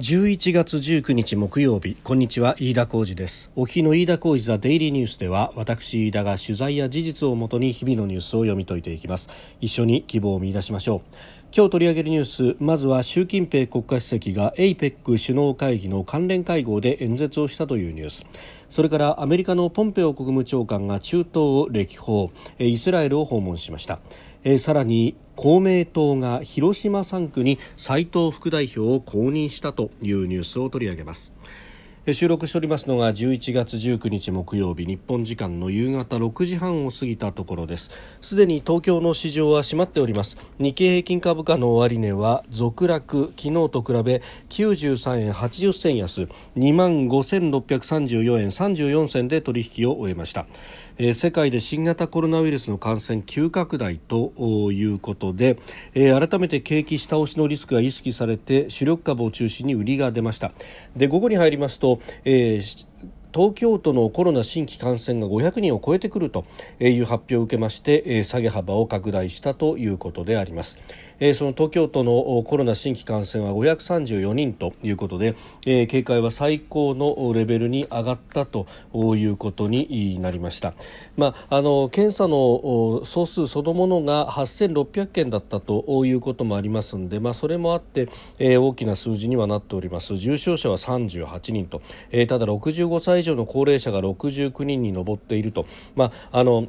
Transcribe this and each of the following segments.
11月19日木曜日。こんにちは飯田浩二です。お日の飯田浩二ザデイリーニュースでは私飯田が取材や事実をもとに日々のニュースを読み解いていきます。一緒に希望を見出しましょう。今日取り上げるニュースまずは習近平国家主席が APEC 首脳会議の関連会合で演説をしたというニュース。それからアメリカのポンペオ国務長官が中東を歴訪。イスラエルを訪問しました。えー、さらに公明党が広島3区に斉藤副代表を公認したというニュースを取り上げます。収録しておりますのが11月19日木曜日日本時間の夕方6時半を過ぎたところです。すでに東京の市場は閉まっております。日経平均株価の終値は続落昨日と比べ93円80銭安2万5634円34銭で取引を終えました。え世界で新型コロナウイルスの感染急拡大ということで、え改めて景気下押しのリスクが意識されて主力株を中心に売りが出ましたで午後に入りますと、えー東京都のコロナ新規感染が500人を超えてくるという発表を受けまして下げ幅を拡大したということであります。えー、その東京都のコロナ新規感染は534人ということで、えー、警戒は最高のレベルに上がったということになりました、まあ、あの検査の総数そのものが8600件だったということもありますので、まあ、それもあって、えー、大きな数字にはなっております。重症者は38人と、えー、ただ65歳以上の高齢者が69人に上っていると、まあ、あの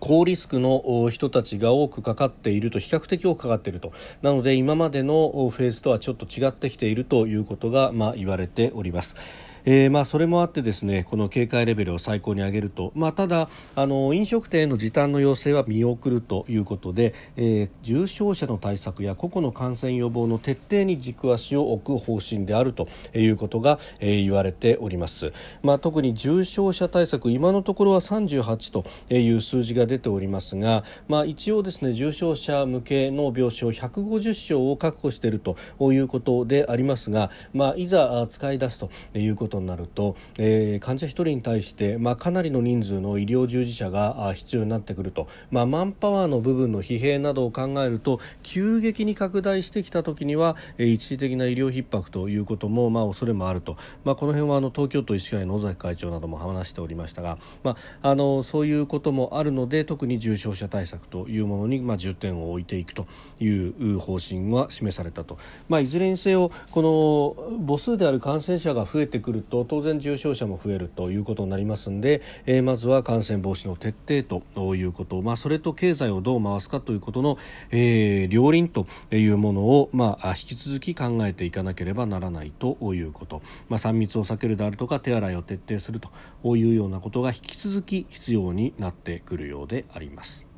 高リスクの人たちが多くかかっていると比較的多くかかっているとなので今までのフェーズとはちょっと違ってきているということが、まあ、言われております。えー、まあそれもあってですねこの警戒レベルを最高に上げると、まあ、ただあの飲食店への時短の要請は見送るということで、えー、重症者の対策や個々の感染予防の徹底に軸足を置く方針であるということが、えー、言われております、まあ、特に重症者対策今のところは38という数字が出ておりますが、まあ、一応ですね重症者向けの病床150床を確保しているということでありますが、まあ、いざ使い出すということことになると、えー、患者1人に対して、まあ、かなりの人数の医療従事者が必要になってくると、まあ、マンパワーの部分の疲弊などを考えると急激に拡大してきた時には、えー、一時的な医療逼迫ということも、まあ、恐れもあると、まあ、この辺はあの東京都医師会の尾崎会長なども話しておりましたが、まあ、あのそういうこともあるので特に重症者対策というものに、まあ、重点を置いていくという方針は示されたと、まあ、いずれにせよこの母数である感染者が増えてくると当然重症者も増えるということになりますので、えー、まずは感染防止の徹底ということ、まあ、それと経済をどう回すかということの、えー、両輪というものを、まあ、引き続き考えていかなければならないということ、まあ、3密を避けるであるとか手洗いを徹底するというようなことが引き続き必要になってくるようであります。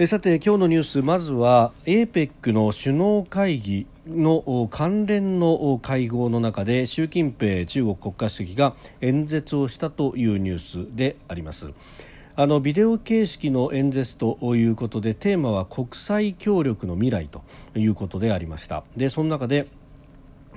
さて今日のニュースまずは APEC の首脳会議の関連の会合の中で習近平中国国家主席が演説をしたというニュースであります。あのビデオ形式の演説ということでテーマは国際協力の未来ということでありました。でその中で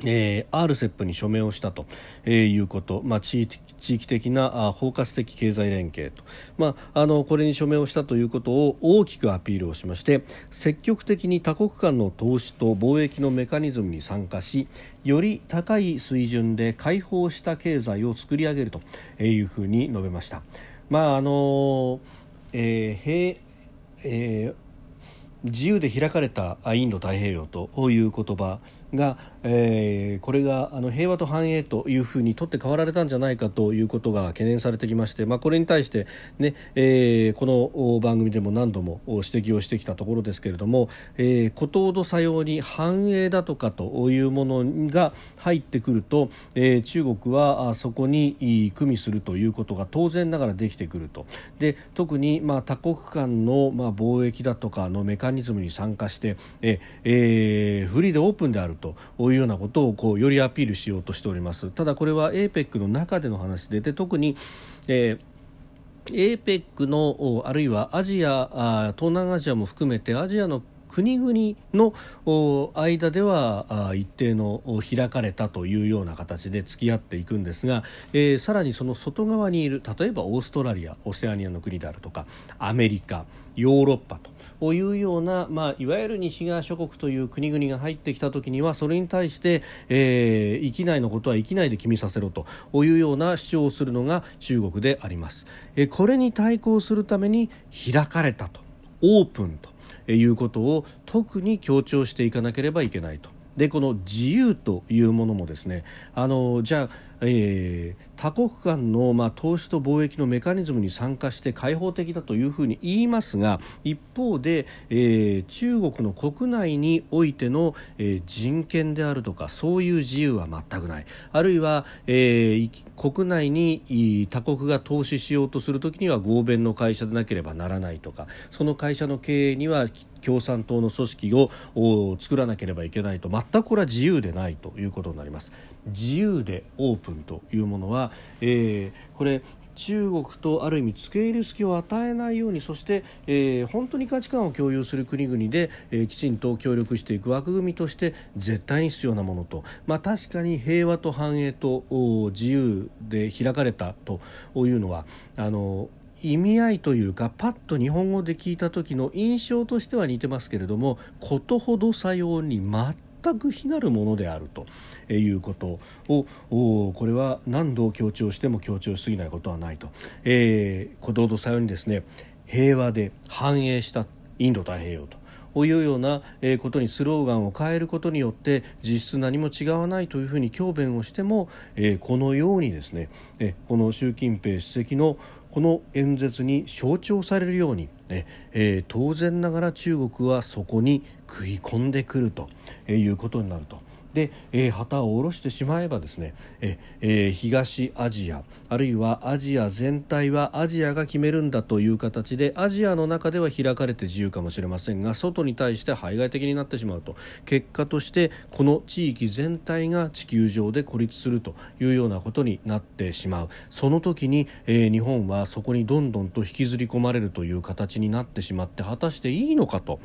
えー、RCEP に署名をしたと、えー、いうこと、まあ、地域地域的なあ包括的経済連携と、まあ、あのこれに署名をしたということを大きくアピールをしまして積極的に多国間の投資と貿易のメカニズムに参加しより高い水準で開放した経済を作り上げるというふうに述べました。まああのえーえー、自由で開かれたインド太平洋という言葉が、えー、これがあの平和と繁栄というふうに取って代わられたんじゃないかということが懸念されてきまして、まあ、これに対してね、えー、この番組でも何度も指摘をしてきたところですけれども、えー、孤島とさように繁栄だとかというものが入ってくると、えー、中国はそこに組みするということが当然ながらできてくると。で特にまあ多国間のまあ貿易だとかのメカニズムに参加してえ、えー、フリーでオープンであるというようなことをこうよりアピールしようとしております。ただこれは APEC の中での話でで特に、えー APEC のあるいはアジア東南アジアも含めてアジアの国々の間では一定の開かれたというような形で付き合っていくんですが、えー、さらにその外側にいる例えばオーストラリアオセアニアの国であるとかアメリカヨーロッパというような、まあ、いわゆる西側諸国という国々が入ってきたときにはそれに対して、えー、域内のことは域内で決めさせろというような主張をするのが中国であります。えー、これに対抗するために開かれたとオープンということを特に強調していかなければいけないと。でこの自由というものもですねあのじゃあえー、多国間の、まあ、投資と貿易のメカニズムに参加して開放的だというふうに言いますが一方で、えー、中国の国内においての、えー、人権であるとかそういう自由は全くないあるいは、え国内に他国が投資しようとするときには合弁の会社でなければならないとかその会社の経営には共産党の組織を作らなければいけないと全くこれは自由でないということになります。自由でオープンというものは、えー、これ中国とある意味付け入る隙を与えないようにそして、えー、本当に価値観を共有する国々で、えー、きちんと協力していく枠組みとして絶対に必要なものと、まあ、確かに平和と繁栄と自由で開かれたというのはあの意味合いというかパッと日本語で聞いた時の印象としては似てますけれどもことほどさように全全く非なるものであるということをこれは何度強調しても強調しすぎないことはないと、えー、ことほどさようにですね。平和で繁栄したインド太平洋とこういうようなことにスローガンを変えることによって実質何も違わないというふうに強弁をしてもこのようにですねこの習近平主席のこの演説に象徴されるように、えー、当然ながら中国はそこに食い込んでくるということになると。で、えー、旗を下ろしてしまえばですね、ええー、東アジアあるいはアジア全体はアジアが決めるんだという形でアジアの中では開かれて自由かもしれませんが外に対して排外的になってしまうと。結果としてこの地域全体が地球上で孤立するというようなことになってしまう。その時に、えー、日本はそこにどんどんと引きずり込まれるという形になってしまって果たしていいのかと。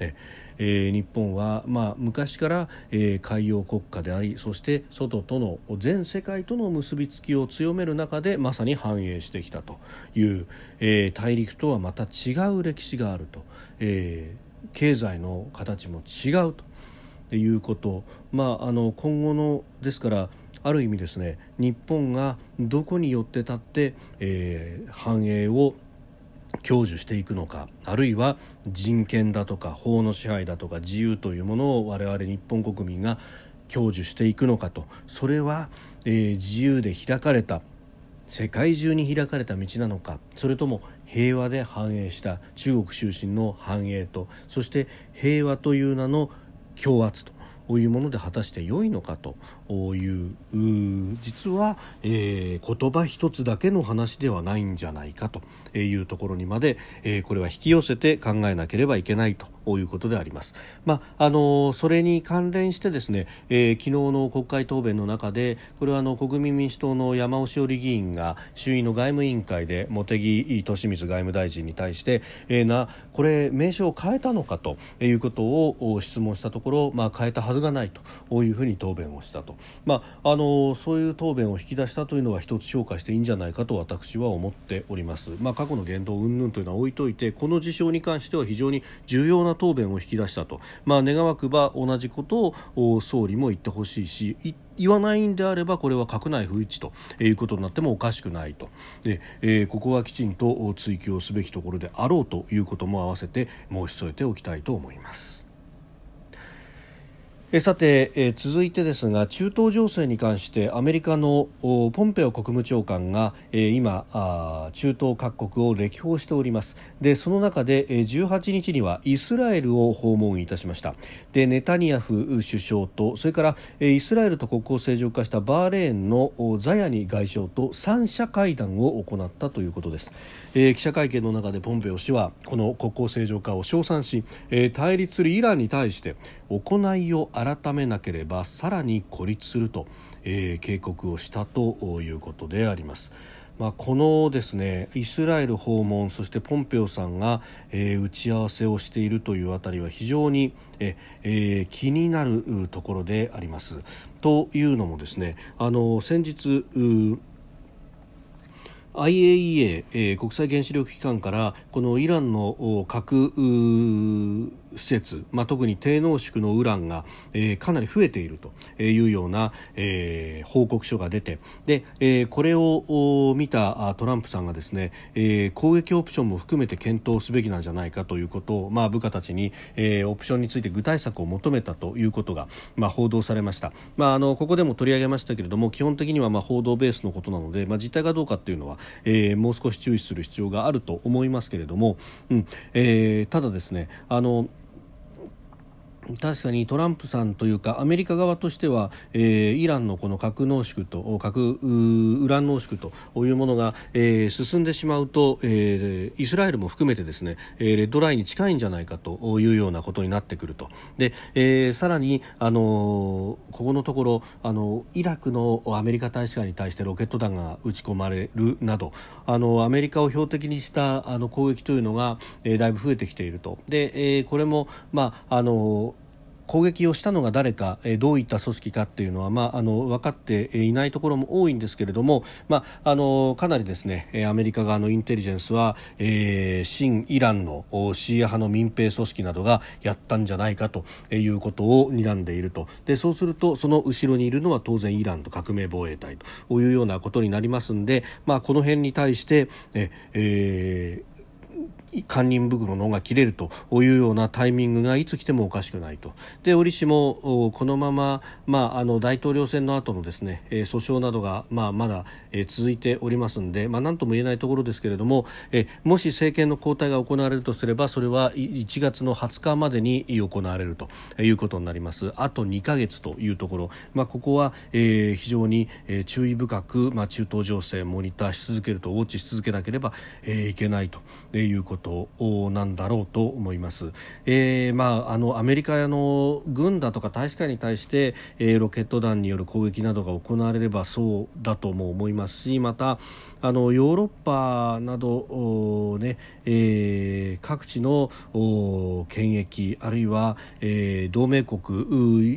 ええー、日本は、まあ、昔から、えー、海洋国家でありそして外との全世界との結びつきを強める中でまさに繁栄してきたという、えー、大陸とはまた違う歴史があると、えー、経済の形も違うということ、まあ、あの今後のですからある意味ですね日本がどこによって立って、えー、繁栄を享受していくのかあるいは人権だとか法の支配だとか自由というものを我々日本国民が享受していくのかと。それは、えー、自由で開かれた世界中に開かれた道なのか。それとも平和で繁栄した中国出身の繁栄と。そして平和という名の強圧というもので果たして良いのかと。いう実は、えー、言葉一つだけの話ではないんじゃないかというところにまで、えー、これは引き寄せて考えなければいけないということであります。まあ、あのそれに関連してですね、えー、昨日の国会答弁の中でこれはあの国民民主党の山尾志織議員が衆院の外務委員会で茂木敏光外務大臣に対して、えー、なこれ名称を変えたのかということを質問したところ、まあ、変えたはずがないというふうに答弁をしたと。まあ、あのそういう答弁を引き出したというのは一つ評価していいんじゃないかと私は思っております、まあ、過去の言動云々というのは置いといてこの事象に関しては非常に重要な答弁を引き出したと、まあ、願わくば同じことを総理も言ってほしいし言わないんであればこれは閣内不一致ということになってもおかしくないと。で、えー、ここはきちんと追及をすべきところであろうということも合わせて申し添えておきたいと思います。えさて、え続いてですが中東情勢に関してアメリカのポンペオ国務長官が、え今あ中東各国を歴訪しております。でその中で、え18日にはイスラエルを訪問いたしました。でネタニヤフ首相とそれから、えイスラエルと国交正常化したバーレーンのザヤニ外相と3者会談を行ったということです、え記者会見の中でポンペオ氏はこの国交正常化を称賛し、え対立するイランに対して行いを改めなければさらに孤立すると、えー、警告をしたということであります。まあ、このですねイスラエル訪問そしてポンペオさんが、えー、打ち合わせをしているというあたりは非常にえ、えー、気になるところであります。というのもですねあの先日 IAEA、えー、国際原子力機関からこのイランの核施設、まあ、特に低濃縮のウランが、えー、かなり増えているというような、えー、報告書が出てで、えー、これを見たトランプさんがですね、えー、攻撃オプションも含めて検討すべきなんじゃないかということを、まあ、部下たちに、えー、オプションについて具体策を求めたということが、まあ、報道されました、まあ、あのここでも取り上げましたけれども基本的にはまあ報道ベースのことなので、まあ、実態がどうかというのは、えー、もう少し注意する必要があると思いますけれども、うんえー、ただですねあの確かにトランプさんというかアメリカ側としては、えー、イランのこの核濃縮と核ウラン濃縮というものが、えー、進んでしまうと、えー、イスラエルも含めてですね、えー、レッドラインに近いんじゃないかというようなことになってくると。で、えー、さらに、あのー、ここのところ、あのイラクのアメリカ大使館に対してロケット弾が撃ち込まれるなどあのアメリカを標的にしたあの攻撃というのが、えー、だいぶ増えてきていると。で、えー、これも、まああの攻撃をしたのが誰か、えどういった組織かっていうのは、まあ、あの分かっていないところも多いんですけれども、まあ、あのかなりですねアメリカ側のインテリジェンスは、えー、新イランのシーア派の民兵組織などがやったんじゃないかということを睨んでいると。でそうするとその後ろにいるのは当然イランと革命防衛隊というようなことになりますんで、まあ、この辺に対してえ、えー堪忍袋のが切れるというようなタイミングがいつ来てもおかしくないとで折しもこのまま、まあ、あの大統領選の後のですね訴訟などが、まあ、まだ続いておりますので、まあ、何とも言えないところですけれどももし政権の交代が行われるとすればそれは1月の20日までに行われるということになりますあと2か月というところ、まあ、ここは、え、非常に注意深く、まあ、中東情勢モニターし続けるとウォッチし続けなければ、え、いけないということことなんだろうと思います。えー、まああのアメリカの軍だとか大使館に対して、えー、ロケット弾による攻撃などが行われればそうだとも思いますしまたあのヨーロッパなど、ねえー、各地の権益あるいは、えー、同盟国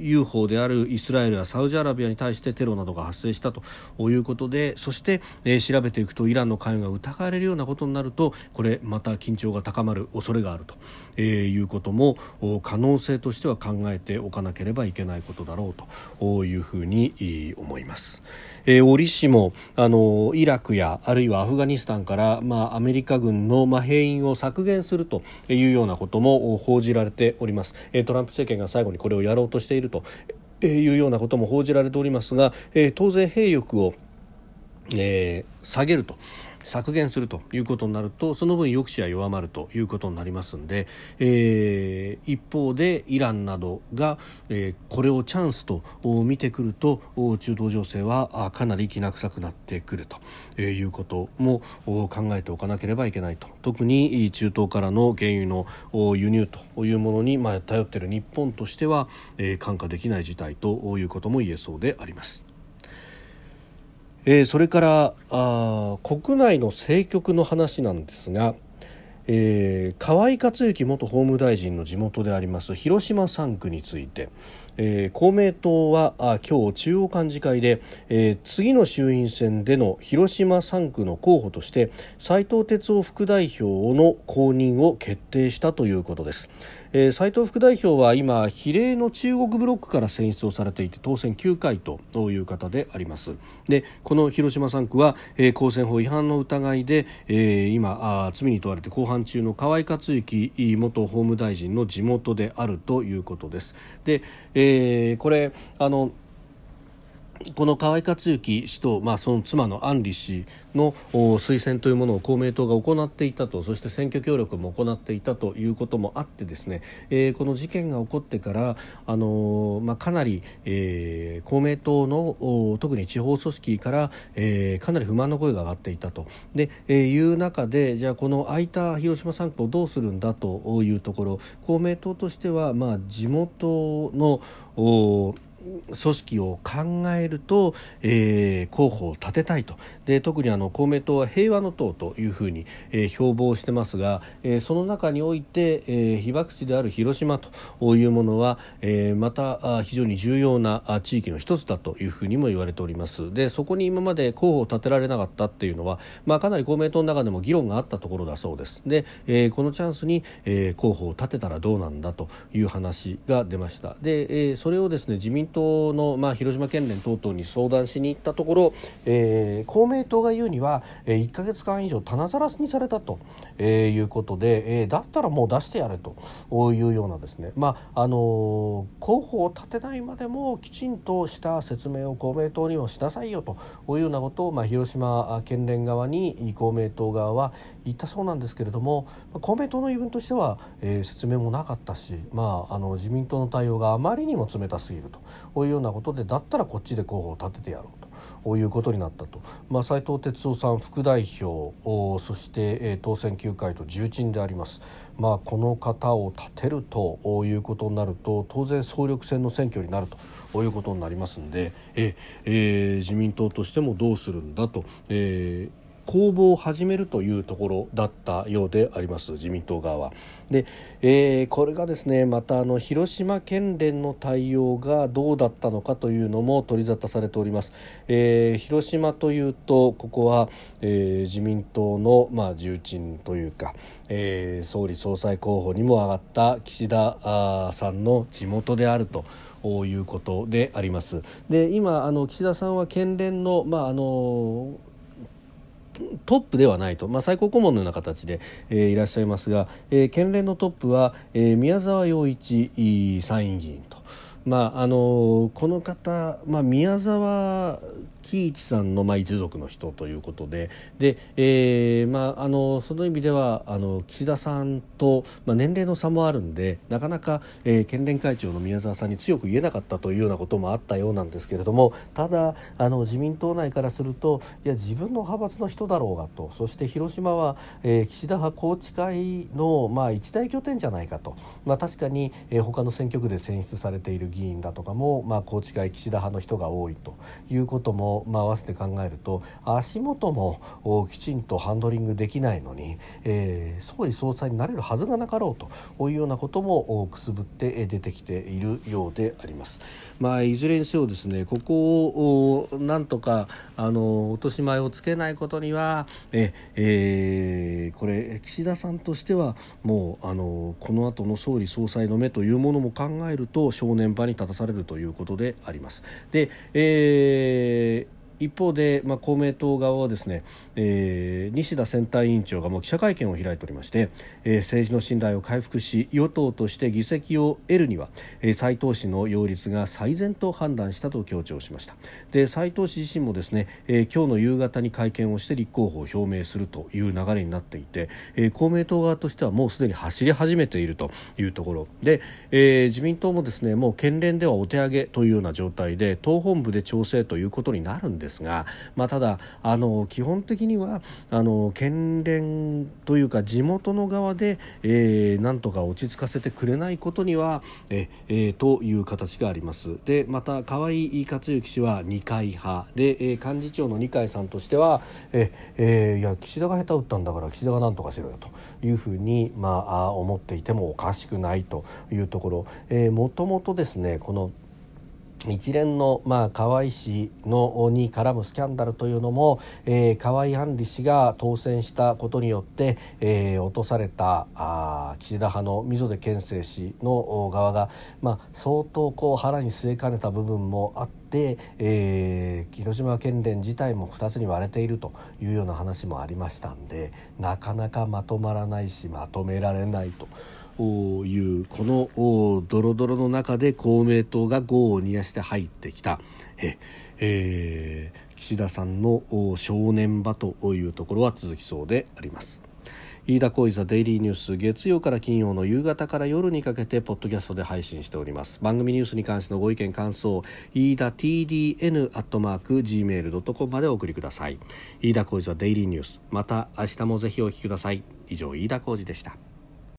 UFO であるイスラエルやサウジアラビアに対してテロなどが発生したということでそして、えー、調べていくとイランの関与が疑われるようなことになるとこれまた緊張が高まる恐れがあると、えー、いうことも可能性としては考えておかなければいけないことだろうというふうに思います。えー、折しもあのイラクやあるいはアフガニスタンから、まあ、アメリカ軍の、まあ、兵員を削減するというようなことも報じられております、え、トランプ政権が最後にこれをやろうとしているというようなことも報じられておりますが、え、当然兵力を、え、下げると。削減するということになるとその分抑止は弱まるということになりますので、えー、一方でイランなどが、えー、これをチャンスと見てくると中東情勢はかなりきな臭くなってくるということも考えておかなければいけないと特に中東からの原油の輸入というものに、まあ、頼っている日本としては、えー、看過できない事態ということも言えそうであります。えー、それからあ国内の政局の話なんですが、えー、河井克行元法務大臣の地元であります広島3区について、えー、公明党はあ今日中央幹事会で、えー、次の衆院選での広島3区の候補として斉藤哲夫副代表の公認を決定したということです。えー、斉藤副代表は今比例の中国ブロックから選出をされていて当選9回という方でありますでこの広島3区は、えー、公選法違反の疑いで、えー、今あ罪に問われて公判中の河井克行元法務大臣の地元であるということですで、えー、これあのこの河井克行氏と、まあ、その妻の安里氏の推薦というものを公明党が行っていたとそして選挙協力も行っていたということもあってですね、えー、この事件が起こってから、あのー、まあ、かなり、えー、公明党の特に地方組織から、えー、かなり不満の声が上がっていたと。で、えー、いう中でじゃあこの空いた広島3区をどうするんだというところ公明党としては、まあ、地元のお組織を考えると、えー、候補を立てたいと。で特にあの公明党は平和の党というふうに、えー、標榜してますが、えー、その中において、えー、被爆地である広島というものは、えー、また非常に重要な地域の一つだというふうにも言われております。でそこに今まで候補を立てられなかったっていうのは、まあ、かなり公明党の中でも議論があったところだそうです。で、えー、このチャンスに、えー、候補を立てたらどうなんだという話が出ました。で、えー、それをですね自民党の、まあ、広島県連等々に相談しに行ったところ、えー、公明党が言うには、えー、1か月間以上棚ざらしにされたと、えー、いうことで、えー、だったらもう出してやれというようなですね、まああの、候補を立てないまでもきちんとした説明を公明党にもしなさいよというようなことを、まあ、広島県連側に公明党側は言ったそうなんですけれども公明党の言い分としては、えー、説明もなかったし、まあ、あの自民党の対応があまりにも冷たすぎると。こういうようなことでだったらこっちで候補を立ててやろうと。こういうことになったと、まあ、斉藤哲夫さん副代表そして、え、当選9回と重鎮であります、まあ、この方を立てるということになると当然総力戦の選挙になるということになりますのでえ、えー、自民党としてもどうするんだと、えー公募を始めるというところだったようであります自民党側は。で、えー、これがですねまたあの広島県連の対応がどうだったのかというのも取り沙汰されております。えー、広島というとここは、えー、自民党のまあ重鎮というか、えー、総理総裁候補にも上がった岸田さんの地元であると。いうことであります。で今あの岸田さんは県連のまああのトップではないと、まあ、最高顧問のような形で、えー、いらっしゃいますが、えー、県連のトップは、えー、宮沢洋一参院議員と。まああのこの方、まあ、宮沢喜一さんの、まあ、一族の人ということでで、えーまあ、あのその意味ではあの岸田さんと、まあ、年齢の差もあるんでなかなか、えー、県連会長の宮沢さんに強く言えなかったというようなこともあったようなんですけれどもただあの自民党内からするといや自分の派閥の人だろうがとそして広島は、えー、岸田派宏池会の、まあ、一大拠点じゃないかと、まあ、確かに、えー、他の選挙区で選出されている議員だとかも、まあ、宏池会岸田派の人が多いということもまあ、合わせて考えると足元もきちんとハンドリングできないのに、えー、総理総裁になれるはずがなかろうというようなこともくすぶって出てきているようであります。まあ、いずれにせよですねここをなんとかあの落とし前をつけないことにはえ、えー、これ岸田さんとしてはもうあのこの後の総理総裁の目というものも考えると正念場場に立たされるということであります。で、えー一方で、まあ、公明党側はですね、えー、西田選対委員長がもう記者会見を開いておりまして、えー、政治の信頼を回復し与党として議席を得るには、えー、斉藤氏の擁立が最善と判断したと強調しました。で斉藤氏自身もですね、えー、今日の夕方に会見をして立候補を表明するという流れになっていて、えー、公明党側としてはもうすでに走り始めているというところ。で、えー、自民党もですねもう県連ではお手上げというような状態で党本部で調整ということになるんです。ですが、まあ、ただあの基本的にはあの県連というか地元の側で、えー、なんとか落ち着かせてくれないことにはえ、えー、という形があります。でまた河井克行氏は二階派で、えー、幹事長の二階さんとしてはえ、えー、いや岸田が下手打ったんだから岸田がなんとかしろよというふうに、まあ、思っていてもおかしくないというところ、え、もともとですねこの一連の、まあ、河合氏のに絡むスキャンダルというのも、えー、河合案里氏が当選したことによって、えー、落とされたあ岸田派の溝出憲政氏の側が、まあ、相当こう腹に据えかねた部分もあって、えー、広島県連自体も2つに割れているというような話もありましたんでなかなかまとまらないしまとめられないと。いうこのドロドロの中で公明党が業を煮やして入ってきた。え、えー、岸田さんの正念場というところは続きそうであります。飯田浩司ザデイリーニュース月曜から金曜の夕方から夜にかけてポッドキャストで配信しております。番組ニュースに関してのご意見感想飯田 TDN アットマーク Gmail.com までお送りください。飯田浩司ザデイリーニュース。また明日もぜひお聞きください。以上飯田浩司でした。